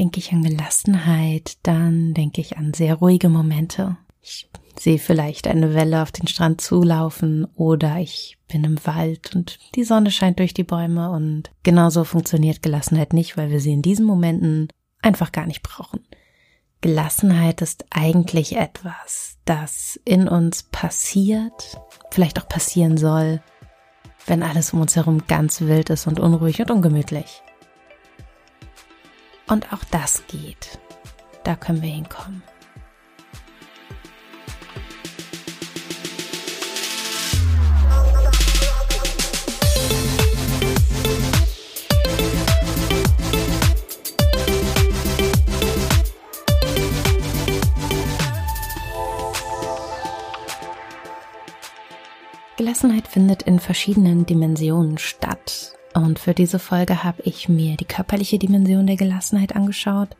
Denke ich an Gelassenheit, dann denke ich an sehr ruhige Momente. Ich sehe vielleicht eine Welle auf den Strand zulaufen oder ich bin im Wald und die Sonne scheint durch die Bäume und genauso funktioniert Gelassenheit nicht, weil wir sie in diesen Momenten einfach gar nicht brauchen. Gelassenheit ist eigentlich etwas, das in uns passiert, vielleicht auch passieren soll, wenn alles um uns herum ganz wild ist und unruhig und ungemütlich. Und auch das geht. Da können wir hinkommen. Gelassenheit findet in verschiedenen Dimensionen statt. Und für diese Folge habe ich mir die körperliche Dimension der Gelassenheit angeschaut,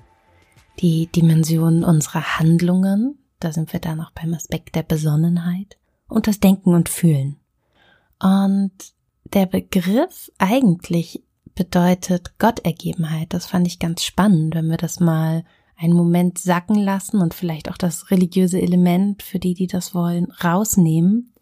die Dimension unserer Handlungen, da sind wir dann noch beim Aspekt der Besonnenheit, und das Denken und Fühlen. Und der Begriff eigentlich bedeutet Gottergebenheit. Das fand ich ganz spannend, wenn wir das mal einen Moment sacken lassen und vielleicht auch das religiöse Element für die, die das wollen, rausnehmen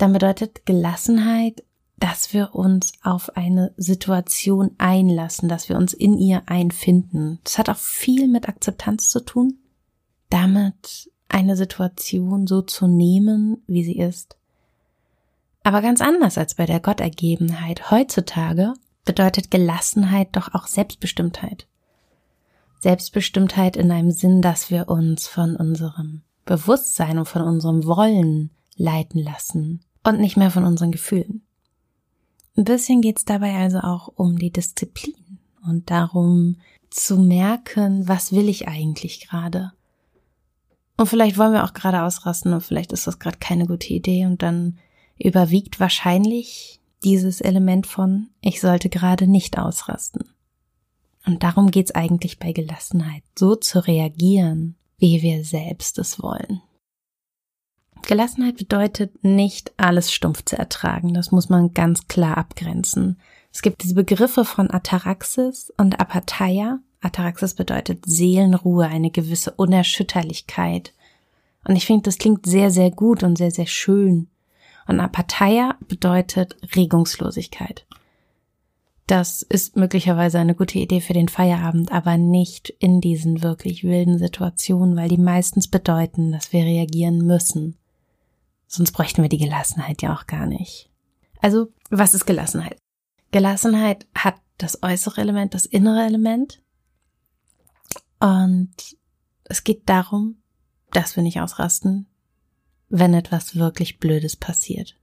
dann bedeutet Gelassenheit, dass wir uns auf eine Situation einlassen, dass wir uns in ihr einfinden. Das hat auch viel mit Akzeptanz zu tun, damit eine Situation so zu nehmen, wie sie ist. Aber ganz anders als bei der Gottergebenheit. Heutzutage bedeutet Gelassenheit doch auch Selbstbestimmtheit. Selbstbestimmtheit in einem Sinn, dass wir uns von unserem Bewusstsein und von unserem Wollen leiten lassen, und nicht mehr von unseren Gefühlen. Ein bisschen geht es dabei also auch um die Disziplin und darum zu merken, was will ich eigentlich gerade. Und vielleicht wollen wir auch gerade ausrasten und vielleicht ist das gerade keine gute Idee und dann überwiegt wahrscheinlich dieses Element von ich sollte gerade nicht ausrasten. Und darum geht's eigentlich bei Gelassenheit, so zu reagieren, wie wir selbst es wollen. Gelassenheit bedeutet nicht alles stumpf zu ertragen. Das muss man ganz klar abgrenzen. Es gibt diese Begriffe von Ataraxis und Apatheia. Ataraxis bedeutet Seelenruhe, eine gewisse Unerschütterlichkeit. Und ich finde, das klingt sehr, sehr gut und sehr, sehr schön. Und Apatheia bedeutet Regungslosigkeit. Das ist möglicherweise eine gute Idee für den Feierabend, aber nicht in diesen wirklich wilden Situationen, weil die meistens bedeuten, dass wir reagieren müssen. Sonst bräuchten wir die Gelassenheit ja auch gar nicht. Also, was ist Gelassenheit? Gelassenheit hat das äußere Element, das innere Element. Und es geht darum, dass wir nicht ausrasten, wenn etwas wirklich Blödes passiert.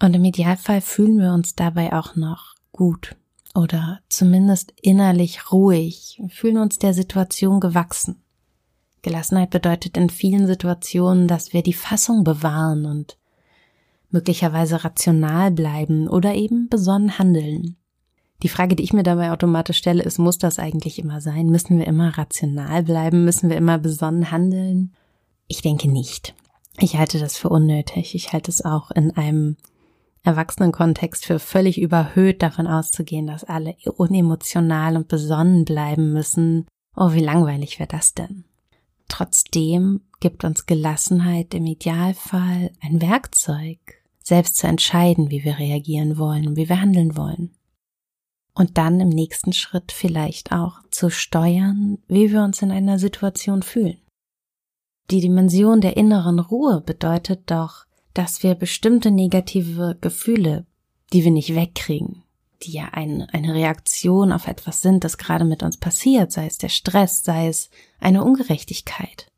Und im Idealfall fühlen wir uns dabei auch noch gut oder zumindest innerlich ruhig, fühlen uns der Situation gewachsen. Gelassenheit bedeutet in vielen Situationen, dass wir die Fassung bewahren und möglicherweise rational bleiben oder eben besonnen handeln. Die Frage, die ich mir dabei automatisch stelle, ist, muss das eigentlich immer sein? Müssen wir immer rational bleiben? Müssen wir immer besonnen handeln? Ich denke nicht. Ich halte das für unnötig. Ich halte es auch in einem Erwachsenenkontext für völlig überhöht davon auszugehen, dass alle unemotional und besonnen bleiben müssen. Oh, wie langweilig wäre das denn? Trotzdem gibt uns Gelassenheit im Idealfall ein Werkzeug, selbst zu entscheiden, wie wir reagieren wollen und wie wir handeln wollen. Und dann im nächsten Schritt vielleicht auch zu steuern, wie wir uns in einer Situation fühlen. Die Dimension der inneren Ruhe bedeutet doch, dass wir bestimmte negative Gefühle, die wir nicht wegkriegen, die ja ein, eine Reaktion auf etwas sind, das gerade mit uns passiert, sei es der Stress, sei es eine Ungerechtigkeit.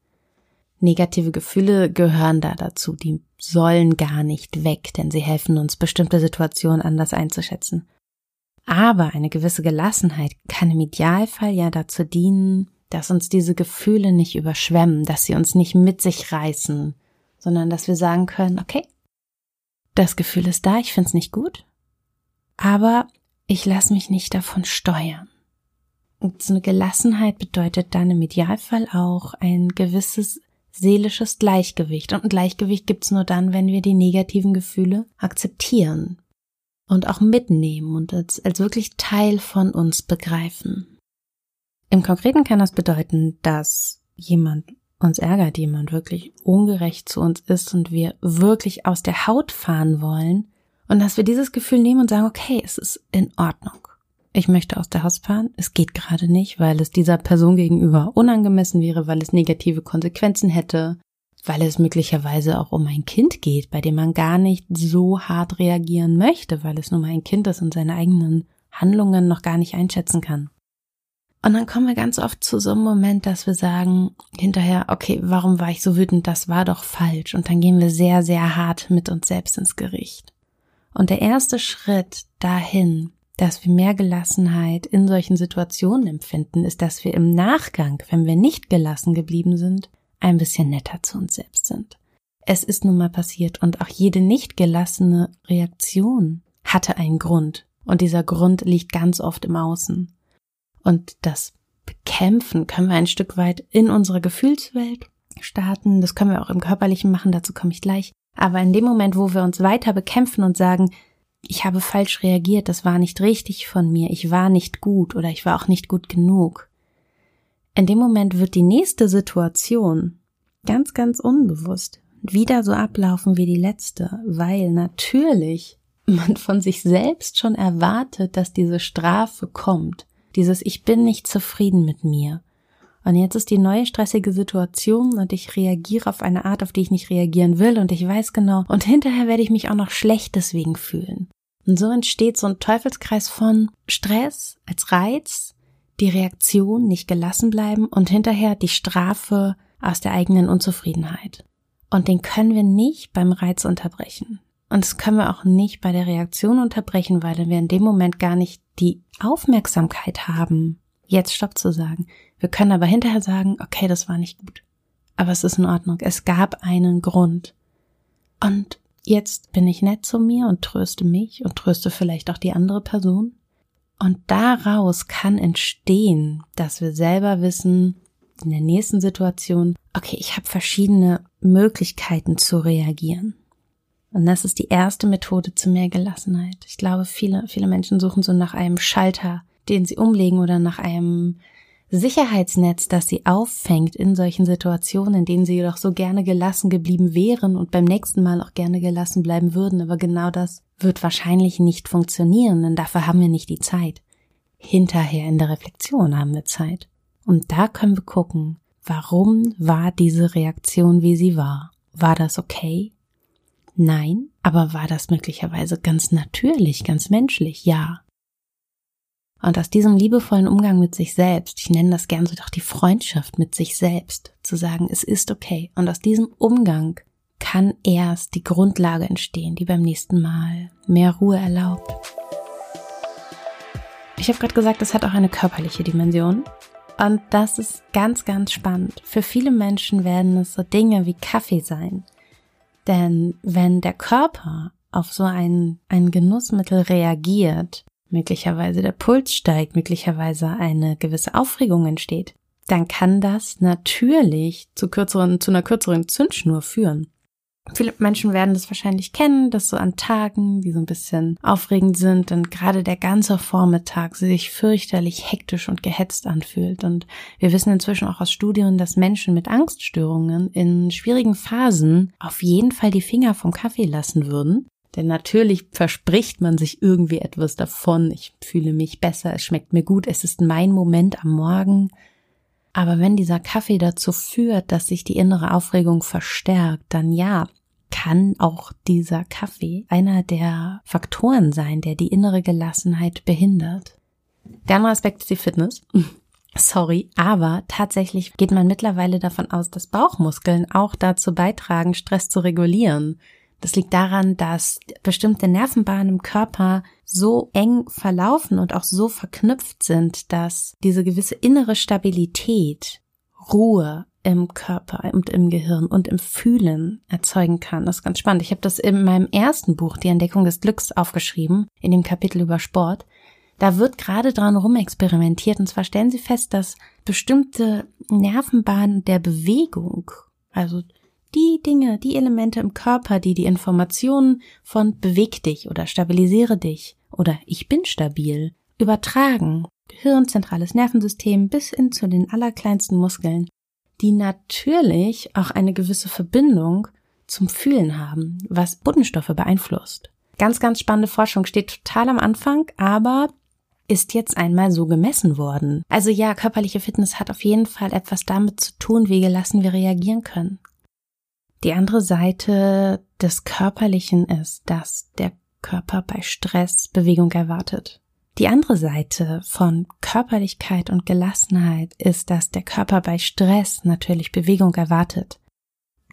Negative Gefühle gehören da dazu, die sollen gar nicht weg, denn sie helfen uns, bestimmte Situationen anders einzuschätzen. Aber eine gewisse Gelassenheit kann im Idealfall ja dazu dienen, dass uns diese Gefühle nicht überschwemmen, dass sie uns nicht mit sich reißen, sondern dass wir sagen können, okay, das Gefühl ist da, ich finde es nicht gut, aber ich lasse mich nicht davon steuern. Und so eine Gelassenheit bedeutet dann im Idealfall auch ein gewisses seelisches Gleichgewicht. Und ein Gleichgewicht gibt's nur dann, wenn wir die negativen Gefühle akzeptieren und auch mitnehmen und als, als wirklich Teil von uns begreifen. Im Konkreten kann das bedeuten, dass jemand uns ärgert, jemand wirklich ungerecht zu uns ist und wir wirklich aus der Haut fahren wollen und dass wir dieses Gefühl nehmen und sagen, okay, es ist in Ordnung. Ich möchte aus der Haus fahren. Es geht gerade nicht, weil es dieser Person gegenüber unangemessen wäre, weil es negative Konsequenzen hätte, weil es möglicherweise auch um ein Kind geht, bei dem man gar nicht so hart reagieren möchte, weil es nur mal ein Kind ist und seine eigenen Handlungen noch gar nicht einschätzen kann. Und dann kommen wir ganz oft zu so einem Moment, dass wir sagen hinterher, okay, warum war ich so wütend? Das war doch falsch. Und dann gehen wir sehr, sehr hart mit uns selbst ins Gericht. Und der erste Schritt dahin, dass wir mehr Gelassenheit in solchen Situationen empfinden, ist, dass wir im Nachgang, wenn wir nicht gelassen geblieben sind, ein bisschen netter zu uns selbst sind. Es ist nun mal passiert und auch jede nicht gelassene Reaktion hatte einen Grund und dieser Grund liegt ganz oft im Außen. Und das Bekämpfen können wir ein Stück weit in unserer Gefühlswelt starten, das können wir auch im körperlichen machen, dazu komme ich gleich. Aber in dem Moment, wo wir uns weiter bekämpfen und sagen, ich habe falsch reagiert, das war nicht richtig von mir, ich war nicht gut oder ich war auch nicht gut genug, in dem Moment wird die nächste Situation ganz, ganz unbewusst wieder so ablaufen wie die letzte, weil natürlich man von sich selbst schon erwartet, dass diese Strafe kommt. Dieses Ich bin nicht zufrieden mit mir. Und jetzt ist die neue stressige Situation und ich reagiere auf eine Art, auf die ich nicht reagieren will und ich weiß genau, und hinterher werde ich mich auch noch schlecht deswegen fühlen. Und so entsteht so ein Teufelskreis von Stress als Reiz, die Reaktion, nicht gelassen bleiben und hinterher die Strafe aus der eigenen Unzufriedenheit. Und den können wir nicht beim Reiz unterbrechen. Und das können wir auch nicht bei der Reaktion unterbrechen, weil wir in dem Moment gar nicht die Aufmerksamkeit haben, jetzt Stopp zu sagen. Wir können aber hinterher sagen, okay, das war nicht gut. Aber es ist in Ordnung. Es gab einen Grund. Und jetzt bin ich nett zu mir und tröste mich und tröste vielleicht auch die andere Person. Und daraus kann entstehen, dass wir selber wissen, in der nächsten Situation, okay, ich habe verschiedene Möglichkeiten zu reagieren. Und das ist die erste Methode zu mehr Gelassenheit. Ich glaube, viele, viele Menschen suchen so nach einem Schalter, den sie umlegen oder nach einem Sicherheitsnetz, das sie auffängt in solchen Situationen, in denen sie jedoch so gerne gelassen geblieben wären und beim nächsten Mal auch gerne gelassen bleiben würden. Aber genau das wird wahrscheinlich nicht funktionieren, denn dafür haben wir nicht die Zeit. Hinterher in der Reflexion haben wir Zeit. Und da können wir gucken, warum war diese Reaktion, wie sie war? War das okay? Nein, aber war das möglicherweise ganz natürlich, ganz menschlich? Ja. Und aus diesem liebevollen Umgang mit sich selbst, ich nenne das gern so doch die Freundschaft mit sich selbst, zu sagen, es ist okay. Und aus diesem Umgang kann erst die Grundlage entstehen, die beim nächsten Mal mehr Ruhe erlaubt. Ich habe gerade gesagt, es hat auch eine körperliche Dimension. Und das ist ganz, ganz spannend. Für viele Menschen werden es so Dinge wie Kaffee sein. Denn wenn der Körper auf so ein, ein Genussmittel reagiert, möglicherweise der Puls steigt, möglicherweise eine gewisse Aufregung entsteht, dann kann das natürlich zu kürzeren, zu einer kürzeren Zündschnur führen. Viele Menschen werden das wahrscheinlich kennen, dass so an Tagen, die so ein bisschen aufregend sind, dann gerade der ganze Vormittag sich fürchterlich hektisch und gehetzt anfühlt. Und wir wissen inzwischen auch aus Studien, dass Menschen mit Angststörungen in schwierigen Phasen auf jeden Fall die Finger vom Kaffee lassen würden. Denn natürlich verspricht man sich irgendwie etwas davon. Ich fühle mich besser, es schmeckt mir gut, es ist mein Moment am Morgen. Aber wenn dieser Kaffee dazu führt, dass sich die innere Aufregung verstärkt, dann ja, kann auch dieser Kaffee einer der Faktoren sein, der die innere Gelassenheit behindert. Der andere Aspekt ist die Fitness. Sorry, aber tatsächlich geht man mittlerweile davon aus, dass Bauchmuskeln auch dazu beitragen, Stress zu regulieren. Das liegt daran, dass bestimmte Nervenbahnen im Körper so eng verlaufen und auch so verknüpft sind, dass diese gewisse innere Stabilität, Ruhe im Körper und im Gehirn und im Fühlen erzeugen kann. Das ist ganz spannend. Ich habe das in meinem ersten Buch, Die Entdeckung des Glücks, aufgeschrieben, in dem Kapitel über Sport. Da wird gerade dran rumexperimentiert und zwar stellen sie fest, dass bestimmte Nervenbahnen der Bewegung, also die Dinge, die Elemente im Körper, die die Informationen von beweg dich oder stabilisiere dich oder ich bin stabil übertragen. Gehirn, zentrales Nervensystem bis hin zu den allerkleinsten Muskeln, die natürlich auch eine gewisse Verbindung zum Fühlen haben, was Botenstoffe beeinflusst. Ganz, ganz spannende Forschung steht total am Anfang, aber ist jetzt einmal so gemessen worden. Also ja, körperliche Fitness hat auf jeden Fall etwas damit zu tun, wie gelassen wir reagieren können. Die andere Seite des Körperlichen ist, dass der Körper bei Stress Bewegung erwartet. Die andere Seite von Körperlichkeit und Gelassenheit ist, dass der Körper bei Stress natürlich Bewegung erwartet.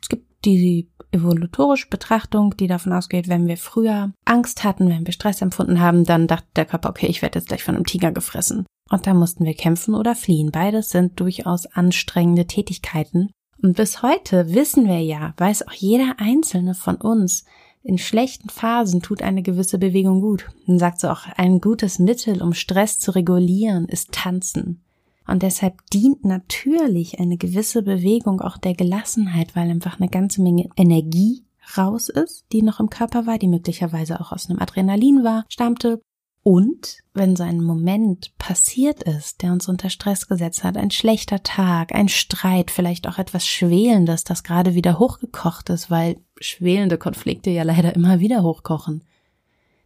Es gibt die evolutorische Betrachtung, die davon ausgeht, wenn wir früher Angst hatten, wenn wir Stress empfunden haben, dann dachte der Körper, okay, ich werde jetzt gleich von einem Tiger gefressen. Und dann mussten wir kämpfen oder fliehen. Beides sind durchaus anstrengende Tätigkeiten. Und bis heute wissen wir ja, weiß auch jeder einzelne von uns, in schlechten Phasen tut eine gewisse Bewegung gut. Man sagt so auch, ein gutes Mittel, um Stress zu regulieren, ist Tanzen. Und deshalb dient natürlich eine gewisse Bewegung auch der Gelassenheit, weil einfach eine ganze Menge Energie raus ist, die noch im Körper war, die möglicherweise auch aus einem Adrenalin war, stammte. Und wenn so ein Moment passiert ist, der uns unter Stress gesetzt hat, ein schlechter Tag, ein Streit, vielleicht auch etwas Schwelendes, das gerade wieder hochgekocht ist, weil schwelende Konflikte ja leider immer wieder hochkochen,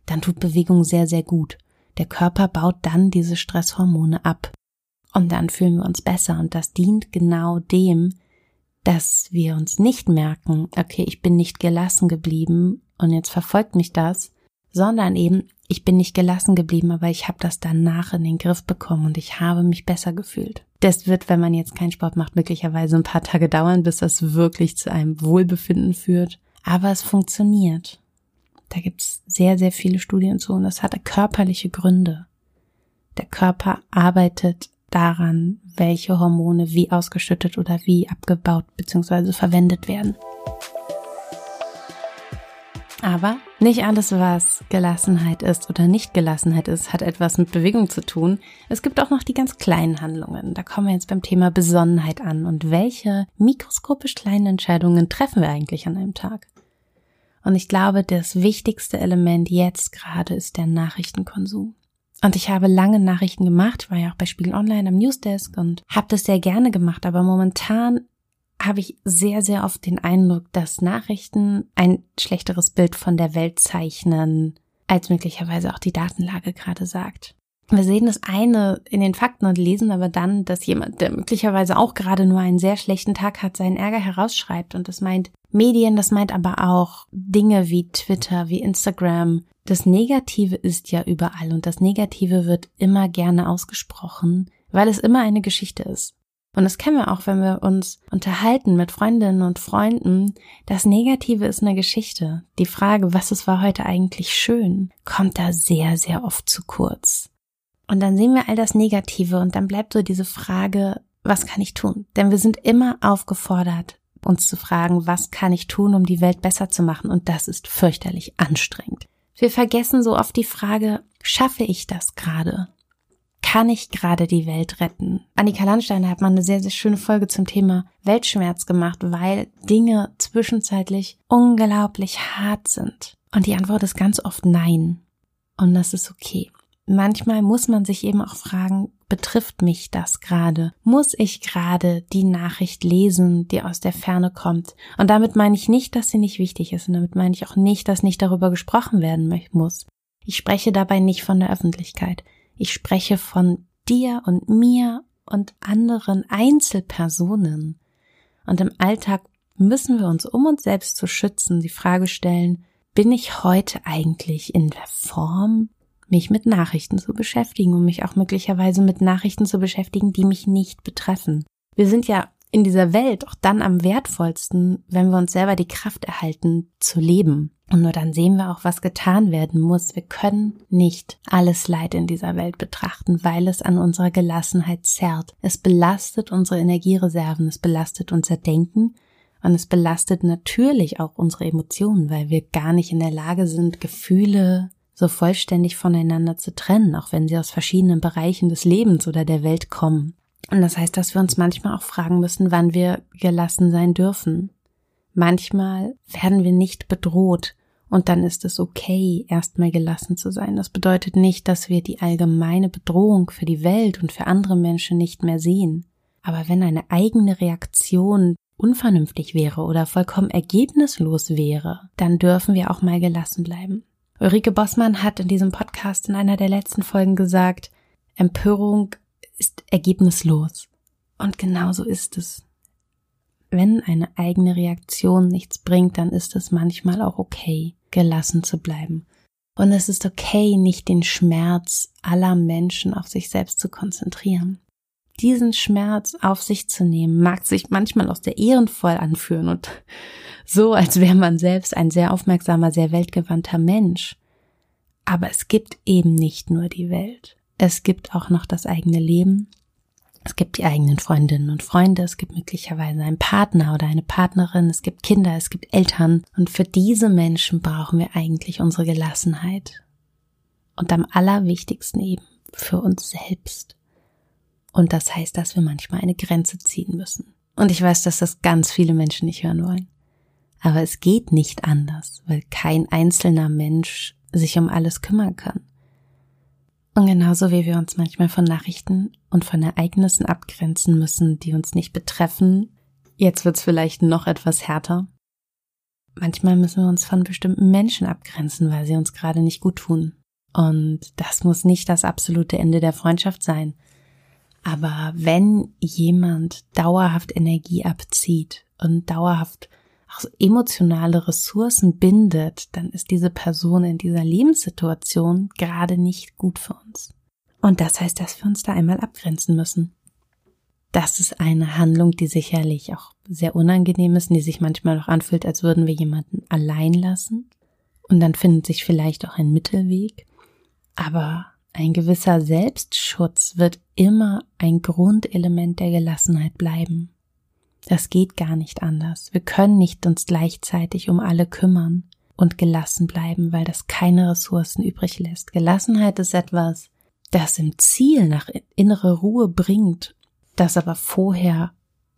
dann tut Bewegung sehr, sehr gut. Der Körper baut dann diese Stresshormone ab. Und dann fühlen wir uns besser und das dient genau dem, dass wir uns nicht merken, okay, ich bin nicht gelassen geblieben und jetzt verfolgt mich das, sondern eben, ich bin nicht gelassen geblieben, aber ich habe das danach in den Griff bekommen und ich habe mich besser gefühlt. Das wird, wenn man jetzt keinen Sport macht, möglicherweise ein paar Tage dauern, bis das wirklich zu einem Wohlbefinden führt. Aber es funktioniert. Da gibt's sehr, sehr viele Studien zu und das hatte körperliche Gründe. Der Körper arbeitet daran, welche Hormone wie ausgeschüttet oder wie abgebaut bzw. verwendet werden. Aber nicht alles, was Gelassenheit ist oder nicht Gelassenheit ist, hat etwas mit Bewegung zu tun. Es gibt auch noch die ganz kleinen Handlungen. Da kommen wir jetzt beim Thema Besonnenheit an. Und welche mikroskopisch kleinen Entscheidungen treffen wir eigentlich an einem Tag? Und ich glaube, das wichtigste Element jetzt gerade ist der Nachrichtenkonsum. Und ich habe lange Nachrichten gemacht, war ja auch bei Spiegel Online am Newsdesk und habe das sehr gerne gemacht. Aber momentan habe ich sehr, sehr oft den Eindruck, dass Nachrichten ein schlechteres Bild von der Welt zeichnen, als möglicherweise auch die Datenlage gerade sagt. Wir sehen das eine in den Fakten und lesen aber dann, dass jemand, der möglicherweise auch gerade nur einen sehr schlechten Tag hat, seinen Ärger herausschreibt. Und das meint Medien, das meint aber auch Dinge wie Twitter, wie Instagram, das Negative ist ja überall und das Negative wird immer gerne ausgesprochen, weil es immer eine Geschichte ist. Und das kennen wir auch, wenn wir uns unterhalten mit Freundinnen und Freunden. Das Negative ist eine Geschichte. Die Frage, was es war heute eigentlich schön, kommt da sehr, sehr oft zu kurz. Und dann sehen wir all das Negative und dann bleibt so diese Frage, was kann ich tun? Denn wir sind immer aufgefordert, uns zu fragen, was kann ich tun, um die Welt besser zu machen? Und das ist fürchterlich anstrengend. Wir vergessen so oft die Frage, schaffe ich das gerade? Kann ich gerade die Welt retten? Annika Landsteiner hat mal eine sehr, sehr schöne Folge zum Thema Weltschmerz gemacht, weil Dinge zwischenzeitlich unglaublich hart sind. Und die Antwort ist ganz oft nein. Und das ist okay manchmal muss man sich eben auch fragen, betrifft mich das gerade? Muss ich gerade die Nachricht lesen, die aus der Ferne kommt? Und damit meine ich nicht, dass sie nicht wichtig ist und damit meine ich auch nicht, dass nicht darüber gesprochen werden muss. Ich spreche dabei nicht von der Öffentlichkeit. Ich spreche von dir und mir und anderen Einzelpersonen. Und im Alltag müssen wir uns, um uns selbst zu schützen, die Frage stellen, bin ich heute eigentlich in der Form, mich mit Nachrichten zu beschäftigen und mich auch möglicherweise mit Nachrichten zu beschäftigen, die mich nicht betreffen. Wir sind ja in dieser Welt auch dann am wertvollsten, wenn wir uns selber die Kraft erhalten zu leben. Und nur dann sehen wir auch, was getan werden muss. Wir können nicht alles Leid in dieser Welt betrachten, weil es an unserer Gelassenheit zerrt. Es belastet unsere Energiereserven, es belastet unser Denken und es belastet natürlich auch unsere Emotionen, weil wir gar nicht in der Lage sind, Gefühle so vollständig voneinander zu trennen, auch wenn sie aus verschiedenen Bereichen des Lebens oder der Welt kommen. Und das heißt, dass wir uns manchmal auch fragen müssen, wann wir gelassen sein dürfen. Manchmal werden wir nicht bedroht Und dann ist es okay, erstmal gelassen zu sein. Das bedeutet nicht, dass wir die allgemeine Bedrohung für die Welt und für andere Menschen nicht mehr sehen. Aber wenn eine eigene Reaktion unvernünftig wäre oder vollkommen ergebnislos wäre, dann dürfen wir auch mal gelassen bleiben. Ulrike Bossmann hat in diesem Podcast in einer der letzten Folgen gesagt, Empörung ist ergebnislos. Und genau so ist es. Wenn eine eigene Reaktion nichts bringt, dann ist es manchmal auch okay, gelassen zu bleiben. Und es ist okay, nicht den Schmerz aller Menschen auf sich selbst zu konzentrieren diesen Schmerz auf sich zu nehmen, mag sich manchmal auch sehr ehrenvoll anfühlen und so, als wäre man selbst ein sehr aufmerksamer, sehr weltgewandter Mensch. Aber es gibt eben nicht nur die Welt. Es gibt auch noch das eigene Leben. Es gibt die eigenen Freundinnen und Freunde. Es gibt möglicherweise einen Partner oder eine Partnerin. Es gibt Kinder. Es gibt Eltern. Und für diese Menschen brauchen wir eigentlich unsere Gelassenheit. Und am allerwichtigsten eben für uns selbst. Und das heißt, dass wir manchmal eine Grenze ziehen müssen. Und ich weiß, dass das ganz viele Menschen nicht hören wollen. Aber es geht nicht anders, weil kein einzelner Mensch sich um alles kümmern kann. Und genauso wie wir uns manchmal von Nachrichten und von Ereignissen abgrenzen müssen, die uns nicht betreffen, jetzt wird's vielleicht noch etwas härter. Manchmal müssen wir uns von bestimmten Menschen abgrenzen, weil sie uns gerade nicht gut tun. Und das muss nicht das absolute Ende der Freundschaft sein. Aber wenn jemand dauerhaft Energie abzieht und dauerhaft emotionale Ressourcen bindet, dann ist diese Person in dieser Lebenssituation gerade nicht gut für uns. Und das heißt, dass wir uns da einmal abgrenzen müssen. Das ist eine Handlung, die sicherlich auch sehr unangenehm ist und die sich manchmal auch anfühlt, als würden wir jemanden allein lassen. Und dann findet sich vielleicht auch ein Mittelweg. Aber ein gewisser Selbstschutz wird immer ein Grundelement der Gelassenheit bleiben. Das geht gar nicht anders. Wir können nicht uns gleichzeitig um alle kümmern und gelassen bleiben, weil das keine Ressourcen übrig lässt. Gelassenheit ist etwas, das im Ziel nach innere Ruhe bringt, das aber vorher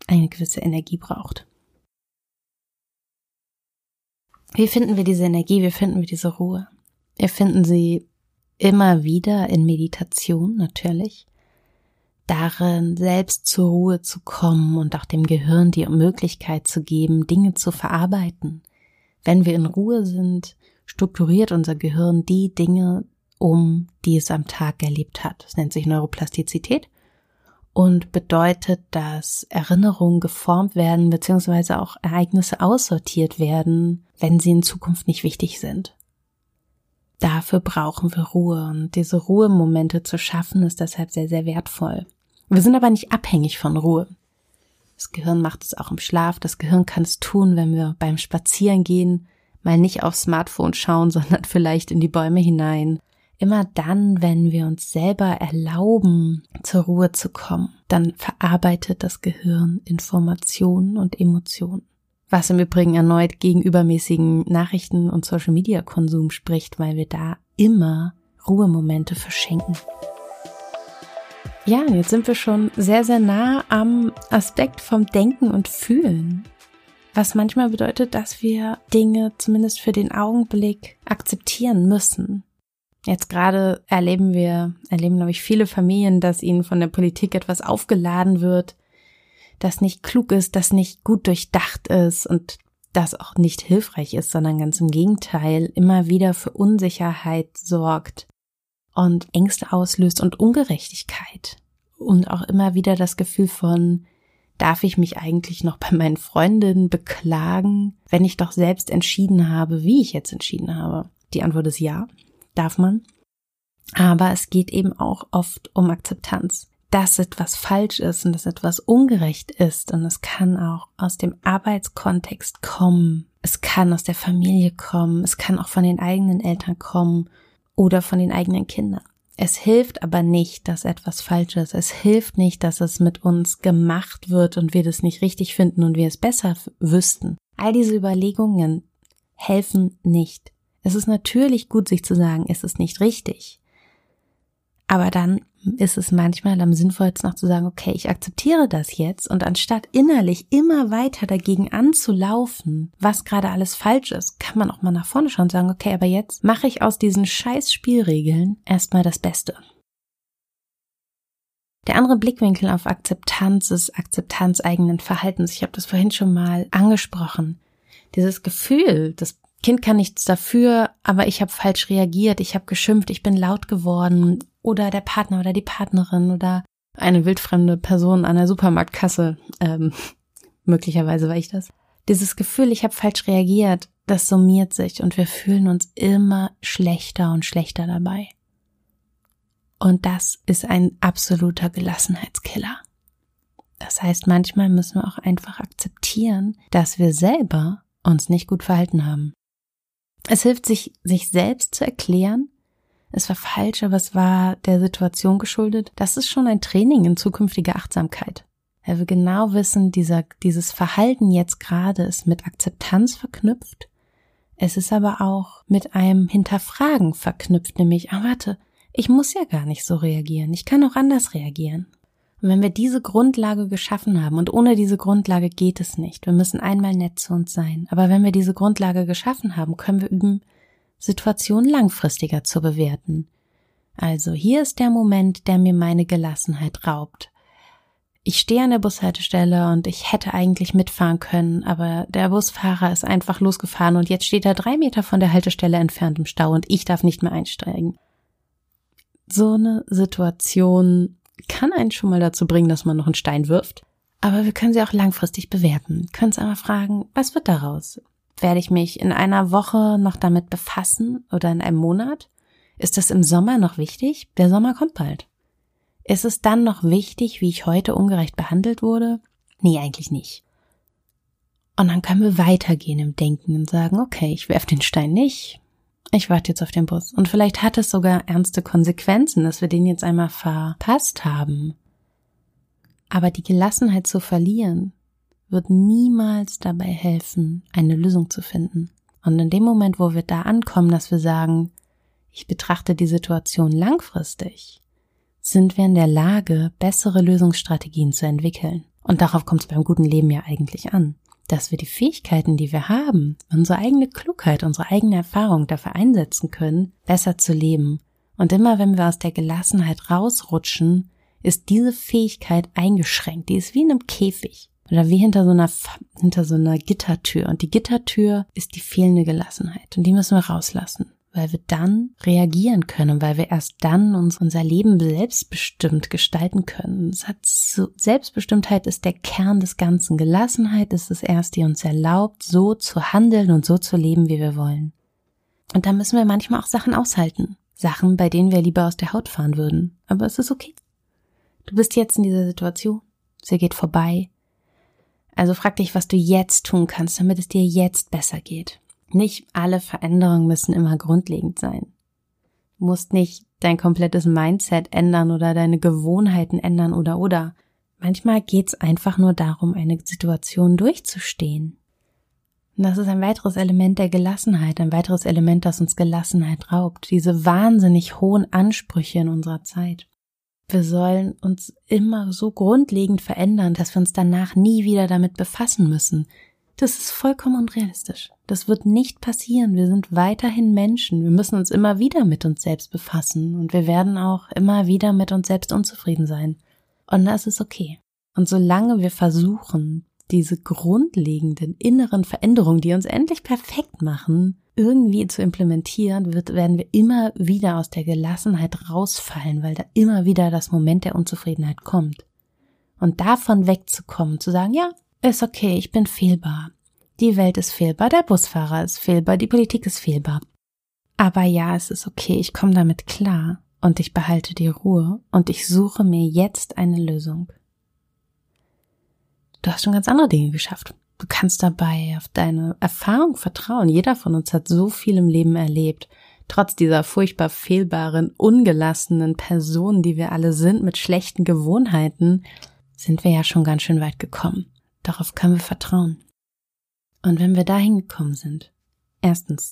eine gewisse Energie braucht. Wie finden wir diese Energie? Wie finden wir diese Ruhe? Wir finden sie immer wieder in Meditation natürlich, darin selbst zur Ruhe zu kommen und auch dem Gehirn die Möglichkeit zu geben, Dinge zu verarbeiten. Wenn wir in Ruhe sind, strukturiert unser Gehirn die Dinge um, die es am Tag erlebt hat. Das nennt sich Neuroplastizität und bedeutet, dass Erinnerungen geformt werden, beziehungsweise auch Ereignisse aussortiert werden, wenn sie in Zukunft nicht wichtig sind. Dafür brauchen wir Ruhe und diese Ruhemomente zu schaffen ist deshalb sehr, sehr wertvoll. Wir sind aber nicht abhängig von Ruhe. Das Gehirn macht es auch im Schlaf. Das Gehirn kann es tun, wenn wir beim Spazierengehen mal nicht aufs Smartphone schauen, sondern vielleicht in die Bäume hinein. Immer dann, wenn wir uns selber erlauben, zur Ruhe zu kommen, dann verarbeitet das Gehirn Informationen und Emotionen was im Übrigen erneut gegen übermäßigen Nachrichten und Social Media Konsum spricht, weil wir da immer Ruhemomente verschenken. Ja, jetzt sind wir schon sehr, sehr nah am Aspekt vom Denken und Fühlen. Was manchmal bedeutet, dass wir Dinge zumindest für den Augenblick akzeptieren müssen. Jetzt gerade erleben wir, erleben glaube ich viele Familien, dass ihnen von der Politik etwas aufgeladen wird, das nicht klug ist, das nicht gut durchdacht ist und das auch nicht hilfreich ist, sondern ganz im Gegenteil immer wieder für Unsicherheit sorgt und Ängste auslöst und Ungerechtigkeit und auch immer wieder das Gefühl von Darf ich mich eigentlich noch bei meinen Freundinnen beklagen, wenn ich doch selbst entschieden habe, wie ich jetzt entschieden habe? Die Antwort ist ja, darf man. Aber es geht eben auch oft um Akzeptanz dass etwas falsch ist und dass etwas ungerecht ist. Und es kann auch aus dem Arbeitskontext kommen. Es kann aus der Familie kommen. Es kann auch von den eigenen Eltern kommen oder von den eigenen Kindern. Es hilft aber nicht, dass etwas falsch ist. Es hilft nicht, dass es mit uns gemacht wird und wir das nicht richtig finden und wir es besser wüssten. All diese Überlegungen helfen nicht. Es ist natürlich gut, sich zu sagen, es ist nicht richtig. Aber dann ist es manchmal am sinnvollsten noch zu sagen, okay, ich akzeptiere das jetzt und anstatt innerlich immer weiter dagegen anzulaufen, was gerade alles falsch ist, kann man auch mal nach vorne schauen und sagen, okay, aber jetzt mache ich aus diesen scheiß Spielregeln erstmal das Beste. Der andere Blickwinkel auf Akzeptanz ist Akzeptanz eigenen Verhaltens. Ich habe das vorhin schon mal angesprochen. Dieses Gefühl, das Kind kann nichts dafür, aber ich habe falsch reagiert, ich habe geschimpft, ich bin laut geworden oder der Partner oder die Partnerin oder eine wildfremde Person an der Supermarktkasse. Ähm, möglicherweise war ich das. Dieses Gefühl, ich habe falsch reagiert, das summiert sich und wir fühlen uns immer schlechter und schlechter dabei. Und das ist ein absoluter Gelassenheitskiller. Das heißt, manchmal müssen wir auch einfach akzeptieren, dass wir selber uns nicht gut verhalten haben. Es hilft sich, sich selbst zu erklären, es war falsch, aber es war der Situation geschuldet. Das ist schon ein Training in zukünftiger Achtsamkeit. Er will genau wissen, dieser, dieses Verhalten jetzt gerade ist mit Akzeptanz verknüpft. Es ist aber auch mit einem Hinterfragen verknüpft, nämlich, ah, warte, ich muss ja gar nicht so reagieren. Ich kann auch anders reagieren. Und wenn wir diese Grundlage geschaffen haben, und ohne diese Grundlage geht es nicht, wir müssen einmal nett zu uns sein, aber wenn wir diese Grundlage geschaffen haben, können wir üben, Situationen langfristiger zu bewerten. Also hier ist der Moment, der mir meine Gelassenheit raubt. Ich stehe an der Bushaltestelle und ich hätte eigentlich mitfahren können, aber der Busfahrer ist einfach losgefahren und jetzt steht er drei Meter von der Haltestelle entfernt im Stau und ich darf nicht mehr einsteigen. So eine Situation kann einen schon mal dazu bringen, dass man noch einen Stein wirft. Aber wir können sie auch langfristig bewerten. Können uns einmal fragen, was wird daraus? Werde ich mich in einer Woche noch damit befassen oder in einem Monat? Ist das im Sommer noch wichtig? Der Sommer kommt bald. Ist es dann noch wichtig, wie ich heute ungerecht behandelt wurde? Nee, eigentlich nicht. Und dann können wir weitergehen im Denken und sagen, okay, ich werf den Stein nicht. Ich warte jetzt auf den Bus. Und vielleicht hat es sogar ernste Konsequenzen, dass wir den jetzt einmal verpasst haben. Aber die Gelassenheit zu verlieren, wird niemals dabei helfen, eine Lösung zu finden. Und in dem Moment, wo wir da ankommen, dass wir sagen, ich betrachte die Situation langfristig, sind wir in der Lage, bessere Lösungsstrategien zu entwickeln. Und darauf kommt es beim guten Leben ja eigentlich an, dass wir die Fähigkeiten, die wir haben, unsere eigene Klugheit, unsere eigene Erfahrung dafür einsetzen können, besser zu leben. Und immer wenn wir aus der Gelassenheit rausrutschen, ist diese Fähigkeit eingeschränkt, die ist wie in einem Käfig oder wie hinter so einer hinter so einer Gittertür. Und die Gittertür ist die fehlende Gelassenheit. Und die müssen wir rauslassen, weil wir dann reagieren können, weil wir erst dann uns unser Leben selbstbestimmt gestalten können. Es hat so, Selbstbestimmtheit ist der Kern des Ganzen. Gelassenheit ist es erst, die uns erlaubt, so zu handeln und so zu leben, wie wir wollen. Und da müssen wir manchmal auch Sachen aushalten. Sachen, bei denen wir lieber aus der Haut fahren würden. Aber es ist okay. Du bist jetzt in dieser Situation. Sie geht vorbei. Also frag dich, was du jetzt tun kannst, damit es dir jetzt besser geht. Nicht alle Veränderungen müssen immer grundlegend sein. Du musst nicht dein komplettes Mindset ändern oder deine Gewohnheiten ändern oder oder. Manchmal geht's einfach nur darum, eine Situation durchzustehen. Und das ist ein weiteres Element der Gelassenheit, ein weiteres Element, das uns Gelassenheit raubt. Diese wahnsinnig hohen Ansprüche in unserer Zeit. Wir sollen uns immer so grundlegend verändern, dass wir uns danach nie wieder damit befassen müssen. Das ist vollkommen unrealistisch. Das wird nicht passieren. Wir sind weiterhin Menschen. Wir müssen uns immer wieder mit uns selbst befassen und wir werden auch immer wieder mit uns selbst unzufrieden sein. Und das ist okay. Und solange wir versuchen, diese grundlegenden inneren Veränderungen, die uns endlich perfekt machen, irgendwie zu implementieren, wird, werden wir immer wieder aus der Gelassenheit rausfallen, weil da immer wieder das Moment der Unzufriedenheit kommt. Und davon wegzukommen, zu sagen, ja, ist okay, ich bin fehlbar. Die Welt ist fehlbar, der Busfahrer ist fehlbar, die Politik ist fehlbar. Aber ja, es ist okay, ich komme damit klar und ich behalte die Ruhe und ich suche mir jetzt eine Lösung. Du hast schon ganz andere Dinge geschafft. Du kannst dabei auf deine Erfahrung vertrauen. Jeder von uns hat so viel im Leben erlebt. Trotz dieser furchtbar fehlbaren, ungelassenen Person, die wir alle sind, mit schlechten Gewohnheiten, sind wir ja schon ganz schön weit gekommen. Darauf können wir vertrauen. Und wenn wir dahin gekommen sind, erstens,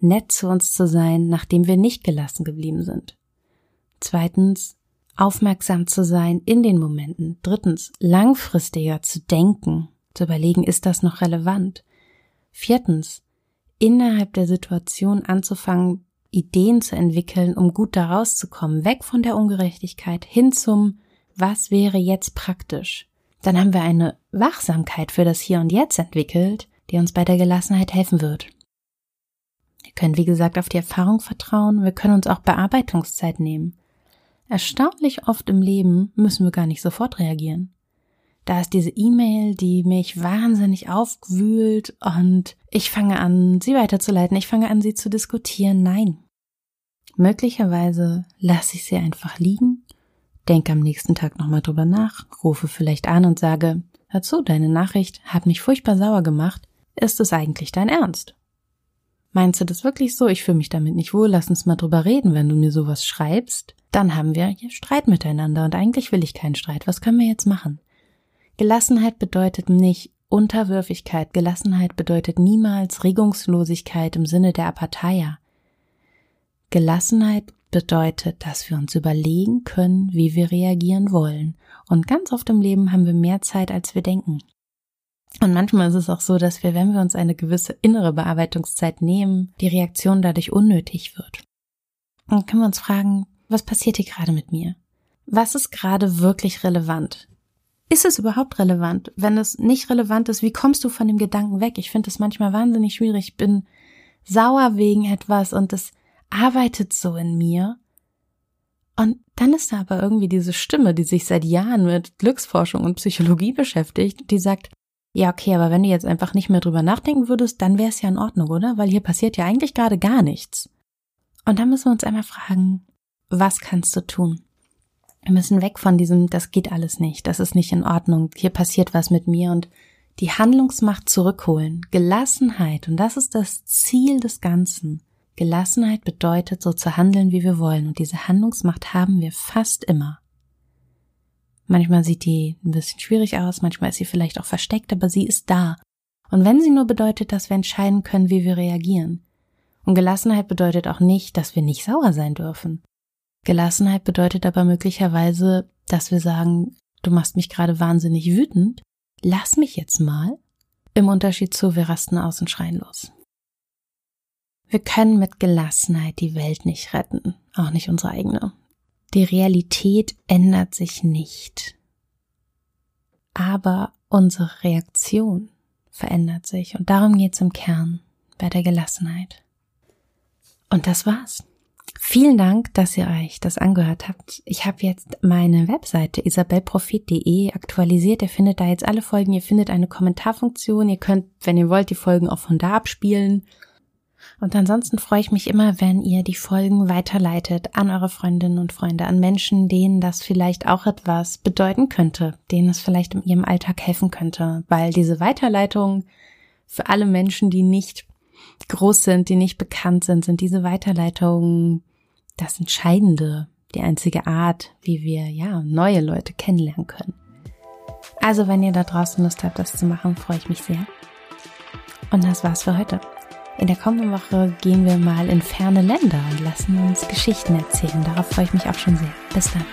nett zu uns zu sein, nachdem wir nicht gelassen geblieben sind. Zweitens, aufmerksam zu sein in den Momenten. Drittens, langfristiger zu denken, zu überlegen, ist das noch relevant? Viertens, innerhalb der Situation anzufangen, Ideen zu entwickeln, um gut da rauszukommen, weg von der Ungerechtigkeit hin zum, was wäre jetzt praktisch. Dann haben wir eine Wachsamkeit für das Hier und Jetzt entwickelt, die uns bei der Gelassenheit helfen wird. Wir können, wie gesagt, auf die Erfahrung vertrauen, wir können uns auch Bearbeitungszeit nehmen. Erstaunlich oft im Leben müssen wir gar nicht sofort reagieren. Da ist diese E-Mail, die mich wahnsinnig aufgewühlt und ich fange an, sie weiterzuleiten, ich fange an, sie zu diskutieren. Nein. Möglicherweise lasse ich sie einfach liegen, denke am nächsten Tag nochmal drüber nach, rufe vielleicht an und sage, hör zu, deine Nachricht hat mich furchtbar sauer gemacht. Ist es eigentlich dein Ernst? Meinst du das wirklich so? Ich fühle mich damit nicht wohl. Lass uns mal drüber reden, wenn du mir sowas schreibst. Dann haben wir hier Streit miteinander und eigentlich will ich keinen Streit. Was können wir jetzt machen? Gelassenheit bedeutet nicht Unterwürfigkeit. Gelassenheit bedeutet niemals Regungslosigkeit im Sinne der Apatheia. Gelassenheit bedeutet, dass wir uns überlegen können, wie wir reagieren wollen. Und ganz oft im Leben haben wir mehr Zeit, als wir denken. Und manchmal ist es auch so, dass wir, wenn wir uns eine gewisse innere Bearbeitungszeit nehmen, die Reaktion dadurch unnötig wird. Dann können wir uns fragen, was passiert hier gerade mit mir? Was ist gerade wirklich relevant? ist es überhaupt relevant? Wenn es nicht relevant ist, wie kommst du von dem Gedanken weg? Ich finde es manchmal wahnsinnig schwierig. Ich bin sauer wegen etwas und es arbeitet so in mir. Und dann ist da aber irgendwie diese Stimme, die sich seit Jahren mit Glücksforschung und Psychologie beschäftigt, die sagt, ja, okay, aber wenn du jetzt einfach nicht mehr drüber nachdenken würdest, dann wäre es ja in Ordnung, oder? Weil hier passiert ja eigentlich gerade gar nichts. Und dann müssen wir uns einmal fragen, was kannst du tun? Wir müssen weg von diesem, das geht alles nicht, das ist nicht in Ordnung, hier passiert was mit mir und die Handlungsmacht zurückholen. Gelassenheit, und das ist das Ziel des Ganzen. Gelassenheit bedeutet, so zu handeln, wie wir wollen, und diese Handlungsmacht haben wir fast immer. Manchmal sieht die ein bisschen schwierig aus, manchmal ist sie vielleicht auch versteckt, aber sie ist da. Und wenn sie nur bedeutet, dass wir entscheiden können, wie wir reagieren. Und Gelassenheit bedeutet auch nicht, dass wir nicht sauer sein dürfen. Gelassenheit bedeutet aber möglicherweise, dass wir sagen, du machst mich gerade wahnsinnig wütend, lass mich jetzt mal. Im Unterschied zu, wir rasten aus und schreien los. Wir können mit Gelassenheit die Welt nicht retten, auch nicht unsere eigene. Die Realität ändert sich nicht. Aber unsere Reaktion verändert sich und darum geht's im Kern bei der Gelassenheit. Und das war's. Vielen Dank, dass ihr euch das angehört habt. Ich habe jetzt meine Webseite isabelprofit.de aktualisiert. Ihr findet da jetzt alle Folgen. Ihr findet eine Kommentarfunktion. Ihr könnt, wenn ihr wollt, die Folgen auch von da abspielen. Und ansonsten freue ich mich immer, wenn ihr die Folgen weiterleitet an eure Freundinnen und Freunde, an Menschen, denen das vielleicht auch etwas bedeuten könnte, denen es vielleicht in ihrem Alltag helfen könnte, weil diese Weiterleitung für alle Menschen, die nicht groß sind, die nicht bekannt sind, sind diese Weiterleitungen das Entscheidende, die einzige Art, wie wir ja neue Leute kennenlernen können. Also, wenn ihr da draußen Lust habt, das zu machen, freue ich mich sehr. Und das war's für heute. In der kommenden Woche gehen wir mal in ferne Länder und lassen uns Geschichten erzählen. Darauf freue ich mich auch schon sehr. Bis dann.